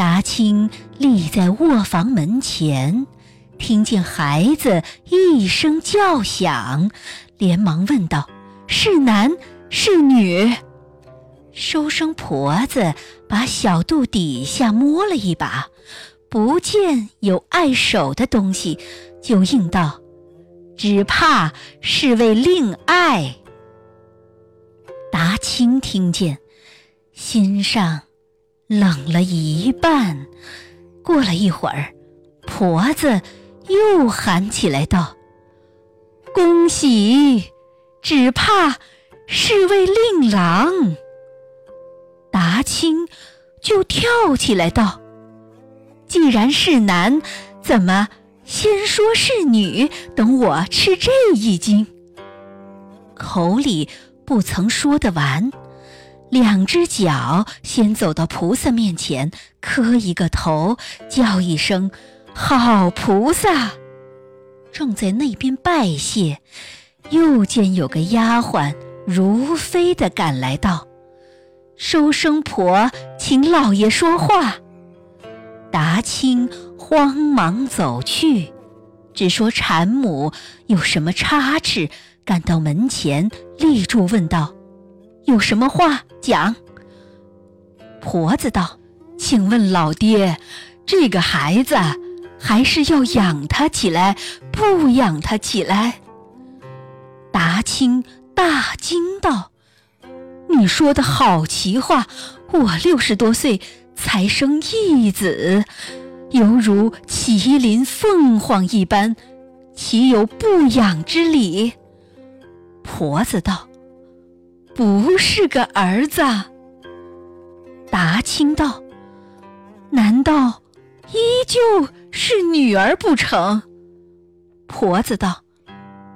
达清立在卧房门前，听见孩子一声叫响，连忙问道：“是男是女？”收生婆子把小肚底下摸了一把，不见有碍手的东西，就应道：“只怕是为令爱。”达清听见，心上。冷了一半，过了一会儿，婆子又喊起来道：“恭喜，只怕是位令郎。”达清就跳起来道：“既然是男，怎么先说是女？等我吃这一惊。”口里不曾说得完。两只脚先走到菩萨面前，磕一个头，叫一声“好菩萨”。正在那边拜谢，又见有个丫鬟如飞的赶来道：“收生婆，请老爷说话。”达清慌忙走去，只说产母有什么差池，赶到门前立住，问道。有什么话讲？婆子道：“请问老爹，这个孩子还是要养他起来，不养他起来？”达清大惊道：“你说的好奇话！我六十多岁才生一子，犹如麒麟凤凰一般，岂有不养之理？”婆子道。不是个儿子。达清道：“难道依旧是女儿不成？”婆子道：“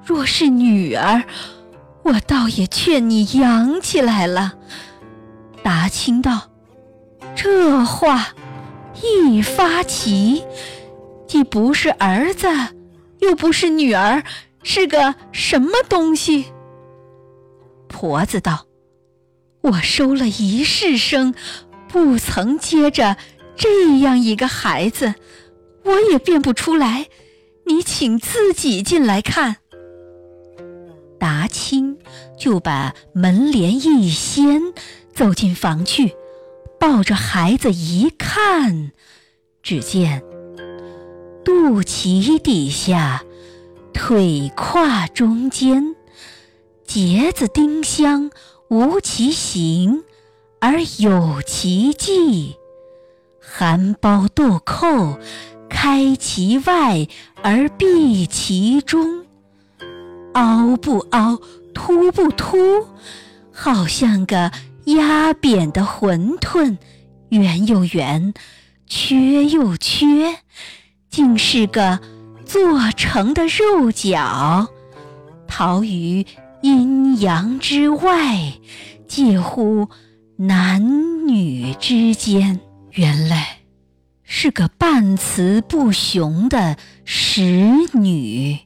若是女儿，我倒也劝你养起来了。”达清道：“这话一发起，既不是儿子，又不是女儿，是个什么东西？”婆子道：“我收了一世生，不曾接着这样一个孩子，我也辨不出来。你请自己进来看。”达清就把门帘一掀，走进房去，抱着孩子一看，只见肚脐底下，腿胯中间。结子丁香无其形，而有其迹；含苞豆蔻，开其外而闭其中。凹不凹，凸不凸，好像个压扁的馄饨，圆又圆，缺又缺，竟是个做成的肉饺，逃于。阴阳之外，介乎男女之间，原来是个半雌不雄的使女。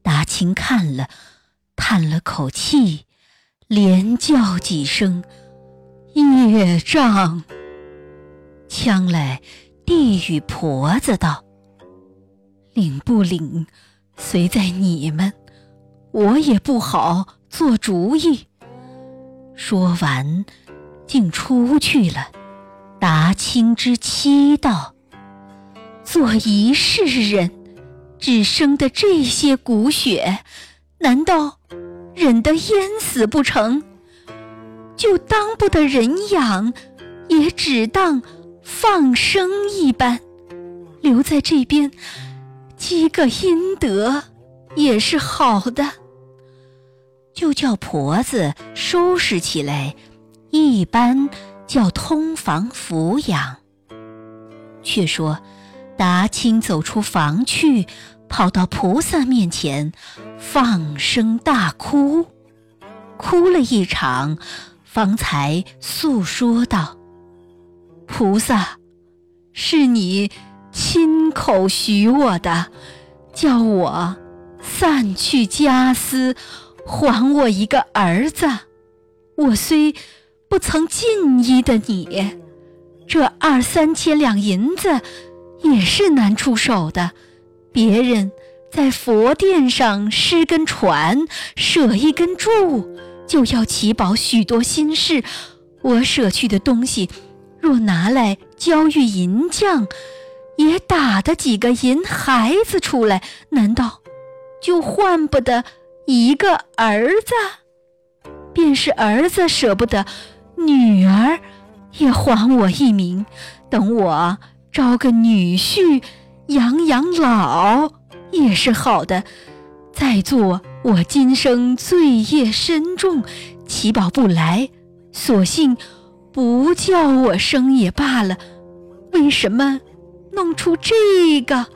达清看了，叹了口气，连叫几声业障。将来地狱婆子道：“领不领，随在你们。”我也不好做主意。说完，竟出去了。达清之妻道：“做一世人，只生的这些骨血，难道忍得淹死不成？就当不得人养，也只当放生一般，留在这边积个阴德。”也是好的，就叫婆子收拾起来，一般叫通房抚养。却说达清走出房去，跑到菩萨面前，放声大哭，哭了一场，方才诉说道：“菩萨，是你亲口许我的，叫我。”散去家私，还我一个儿子。我虽不曾尽依的你，这二三千两银子也是难出手的。别人在佛殿上施根船，舍一根柱，就要祈保许多心事。我舍去的东西，若拿来交与银匠，也打得几个银孩子出来，难道就换不得一个儿子？便是儿子舍不得，女儿也还我一名，等我招个女婿养养老也是好的。再做我今生罪业深重，祈保不来，索性不叫我生也罢了。为什么弄出这个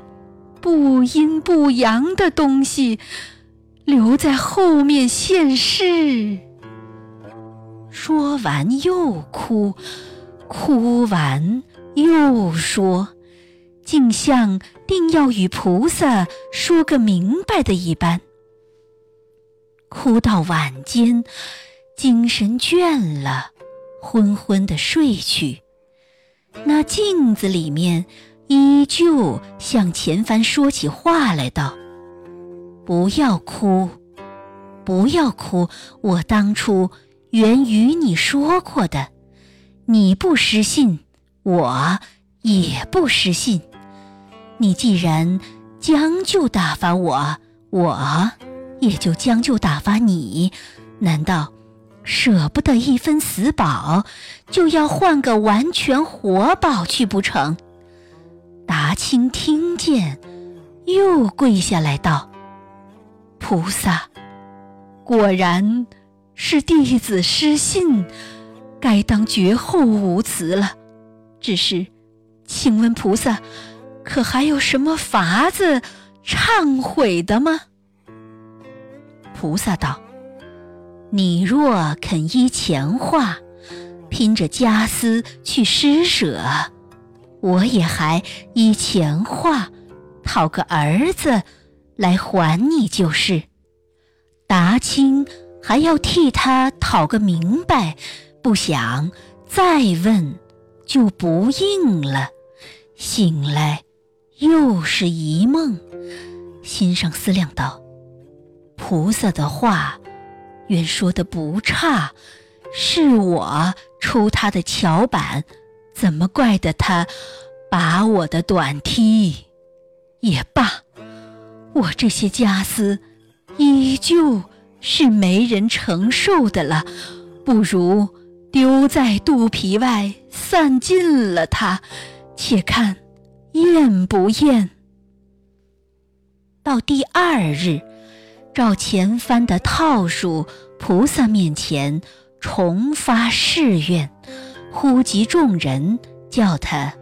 不阴不阳的东西，留在后面现世？说完又哭，哭完又说，竟像定要与菩萨说个明白的一般。哭到晚间，精神倦了，昏昏的睡去。那镜子里面依旧向前番说起话来道：“不要哭，不要哭，我当初。”原与你说过的，你不失信，我也不失信。你既然将就打发我，我也就将就打发你。难道舍不得一分死宝，就要换个完全活宝去不成？达清听见，又跪下来道：“菩萨，果然。”是弟子失信，该当绝后无辞了。只是，请问菩萨，可还有什么法子忏悔的吗？菩萨道：“你若肯依前话，拼着家私去施舍，我也还依前话讨个儿子来还你就是。”达清。还要替他讨个明白，不想再问，就不应了。醒来又是一梦，心上思量道：“菩萨的话，原说的不差，是我出他的桥板，怎么怪得他拔我的短梯？也罢，我这些家私依旧。”是没人承受的了，不如丢在肚皮外散尽了它，且看厌不厌。到第二日，照前番的套数，菩萨面前重发誓愿，呼集众人，叫他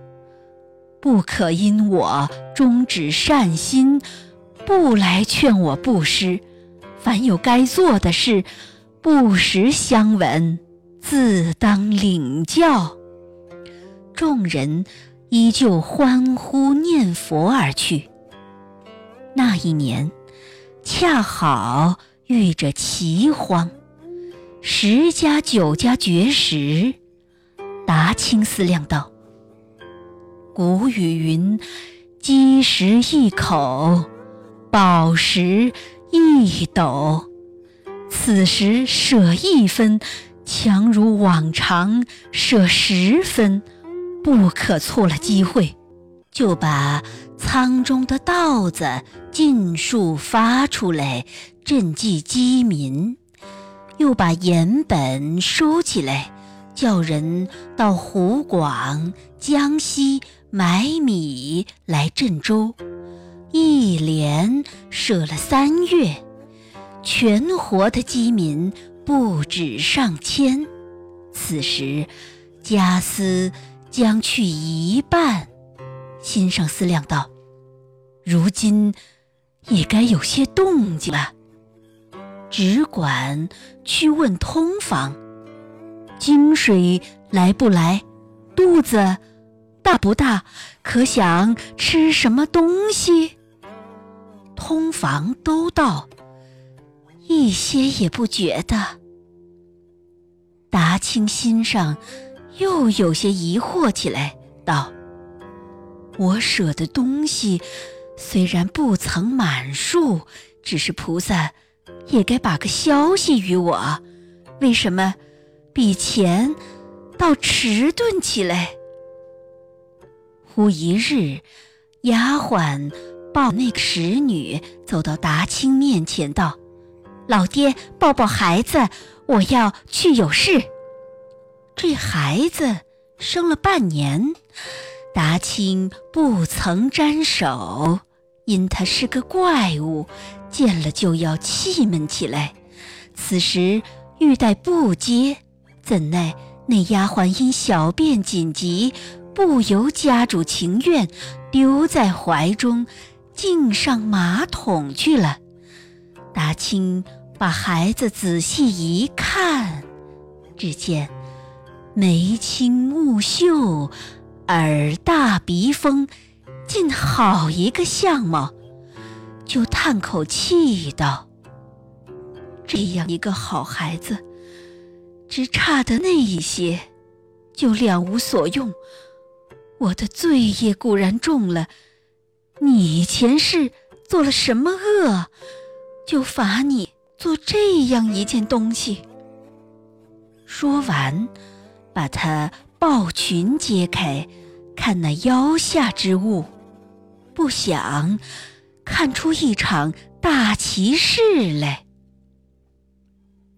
不可因我终止善心，不来劝我布施。凡有该做的事，不时相闻，自当领教。众人依旧欢呼念佛而去。那一年，恰好遇着奇荒，十家九家绝食。达清思量道：“古语云，饥食一口，饱食。”一斗，此时舍一分，强如往常舍十分，不可错了机会。就把仓中的稻子尽数发出来赈济饥民，又把盐本收起来，叫人到湖广、江西买米来赈粥。一连舍了三月，全活的饥民不止上千。此时家私将去一半，心上思量道：“如今也该有些动静了。”只管去问通房，金水来不来？肚子大不大？可想吃什么东西？通房都到，一些也不觉得。达清心上又有些疑惑起来，道：“我舍的东西虽然不曾满数，只是菩萨也该把个消息与我。为什么比前倒迟钝起来？”忽一日，丫鬟抱那个使女走到达清面前，道：“老爹，抱抱孩子，我要去有事。”这孩子生了半年，达清不曾沾手，因他是个怪物，见了就要气闷起来。此时欲待不接，怎奈那丫鬟因小便紧急，不由家主情愿，丢在怀中，竟上马桶去了。达清把孩子仔细一看，只见。眉清目秀，耳大鼻丰，竟好一个相貌，就叹口气道：“这样一个好孩子，只差的那一些，就两无所用。我的罪业固然重了，你前世做了什么恶，就罚你做这样一件东西。”说完。把他抱裙揭开，看那腰下之物，不想看出一场大奇事来。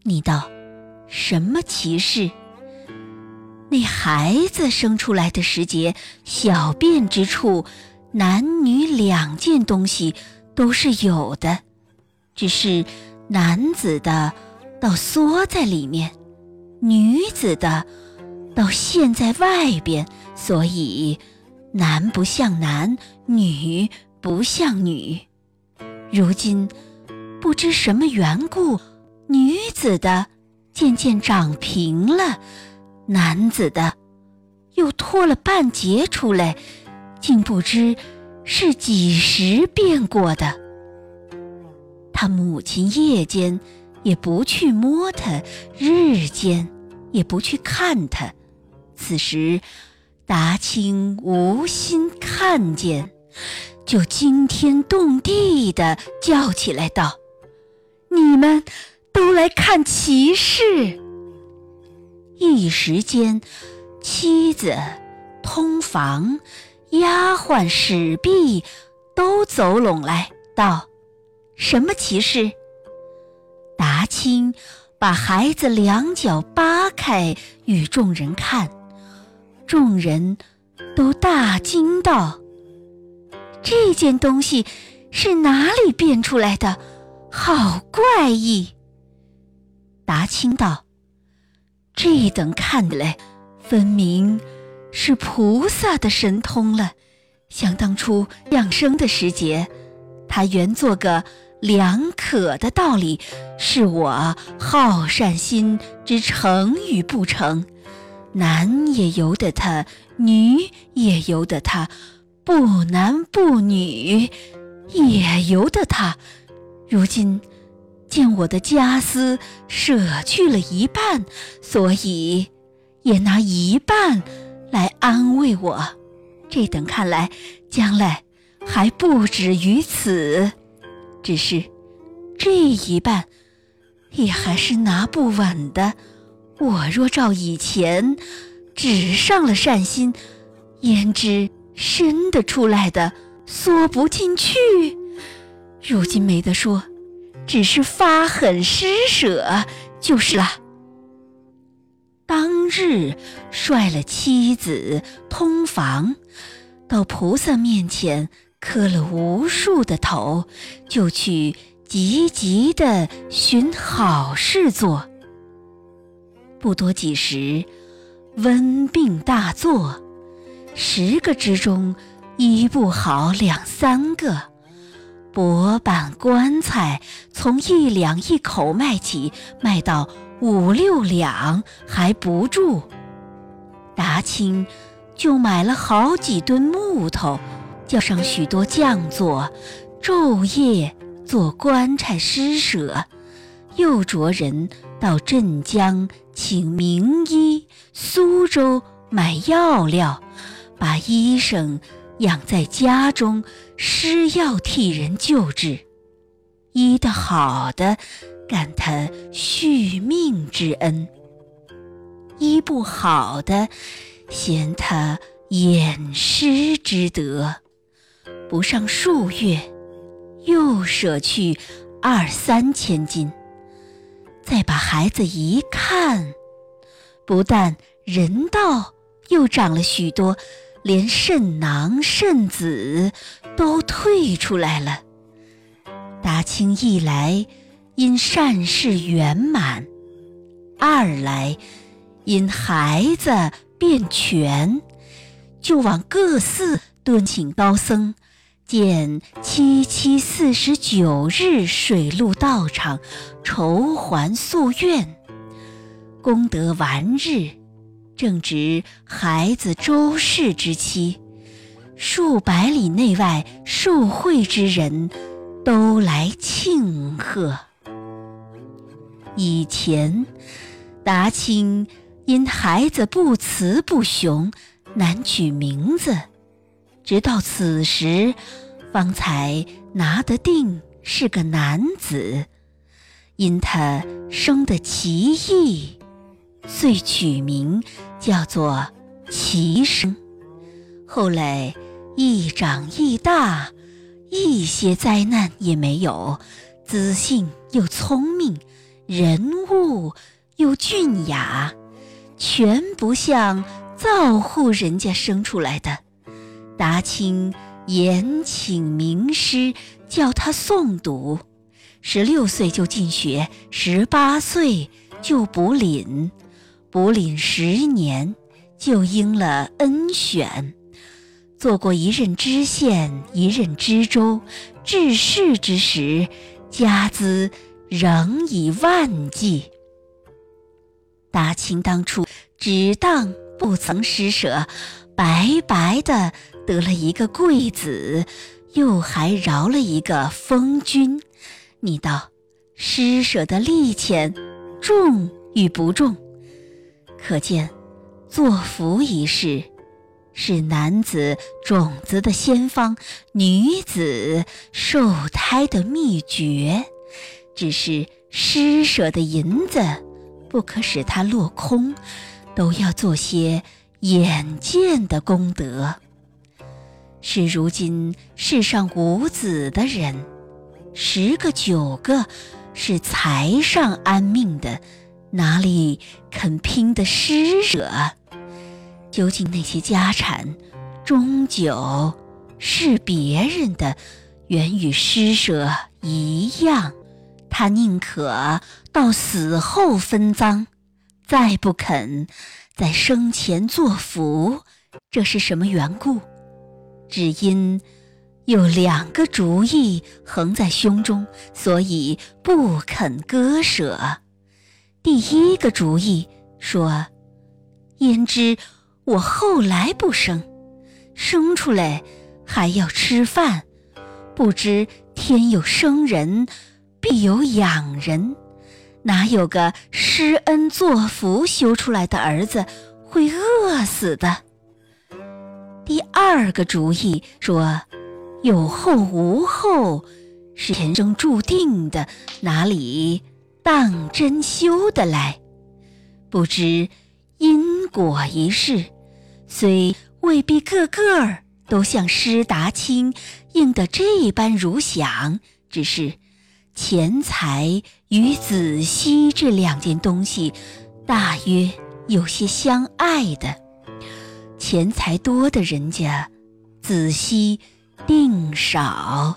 你道什么奇事？那孩子生出来的时节，小便之处，男女两件东西都是有的，只是男子的倒缩在里面，女子的。到现在外边，所以男不像男，女不像女。如今不知什么缘故，女子的渐渐长平了，男子的又脱了半截出来，竟不知是几时变过的。他母亲夜间也不去摸他，日间也不去看他。此时，达清无心看见，就惊天动地的叫起来道：“你们都来看奇事！”一时间，妻子、通房、丫鬟、使婢都走拢来道：“什么奇事？”达清把孩子两脚扒开，与众人看。众人都大惊道：“这件东西是哪里变出来的？好怪异！”达清道：“这等看的来，分明是菩萨的神通了。想当初养生的时节，他原做个两可的道理，是我好善心之成与不成。”男也由得他，女也由得他，不男不女也由得他。如今见我的家私舍去了一半，所以也拿一半来安慰我。这等看来，将来还不止于此。只是这一半也还是拿不稳的。我若照以前，只上了善心，焉知伸得出来的缩不进去？如今没得说，只是发狠施舍就是了。当日率了妻子通房，到菩萨面前磕了无数的头，就去急急的寻好事做。不多几时，温病大作，十个之中医不好两三个。薄板棺材从一两一口卖起，卖到五六两还不住。达清就买了好几吨木头，叫上许多匠作，昼夜做棺材施舍，又着人到镇江。请名医苏州买药料，把医生养在家中，施药替人救治。医得好的，感他续命之恩；医不好的，嫌他掩尸之德。不上数月，又舍去二三千金。再把孩子一看，不但人道，又长了许多，连肾囊、肾子都退出来了。达清一来，因善事圆满；二来，因孩子变全，就往各寺敦请高僧，建七七四十九日水陆道场，筹还夙愿。功德完日，正值孩子周氏之期，数百里内外受惠之人。都来庆贺。以前，达清因孩子不雌不雄，难取名字，直到此时，方才拿得定是个男子。因他生得奇异，遂取名叫做奇生。后来一长一大。一些灾难也没有，子性又聪明，人物又俊雅，全不像造户人家生出来的。达清严请名师教他诵读，十六岁就进学，十八岁就补领，补领十年就应了恩选。做过一任知县，一任知州，治世之时，家资仍以万计。大清当初只当不曾施舍，白白的得了一个贵子，又还饶了一个封君。你道施舍的利钱重与不重？可见作福一事。是男子种子的先方，女子受胎的秘诀。只是施舍的银子，不可使它落空，都要做些眼见的功德。是如今世上无子的人，十个九个是财上安命的，哪里肯拼的施舍？究竟那些家产，终究是别人的，原与施舍一样。他宁可到死后分赃，再不肯在生前作福。这是什么缘故？只因有两个主意横在胸中，所以不肯割舍。第一个主意说：“焉知？”我后来不生，生出来还要吃饭，不知天有生人，必有养人，哪有个施恩作福修出来的儿子会饿死的？第二个主意说，有后无后是天生注定的，哪里当真修得来？不知。因果一事，虽未必个个都像施达清应得这般如想，只是钱财与子息这两件东西，大约有些相爱的。钱财多的人家，子息定少；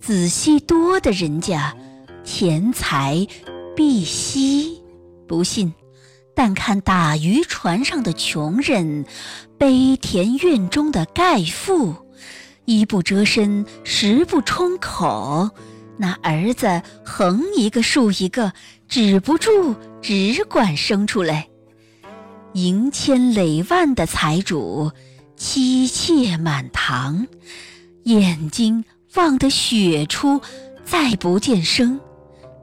子息多的人家，钱财必息。不信。但看打渔船上的穷人，悲田院中的盖妇，衣不遮身，食不充口，那儿子横一个竖一个，止不住，只管生出来。银千累万的财主，妻妾满堂，眼睛望得血出，再不见生，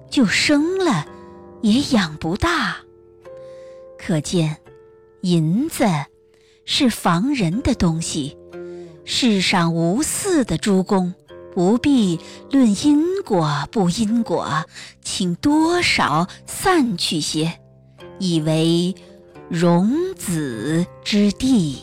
就生了，也养不大。可见，银子是防人的东西。世上无四的诸公，不必论因果不因果，请多少散去些，以为容子之地。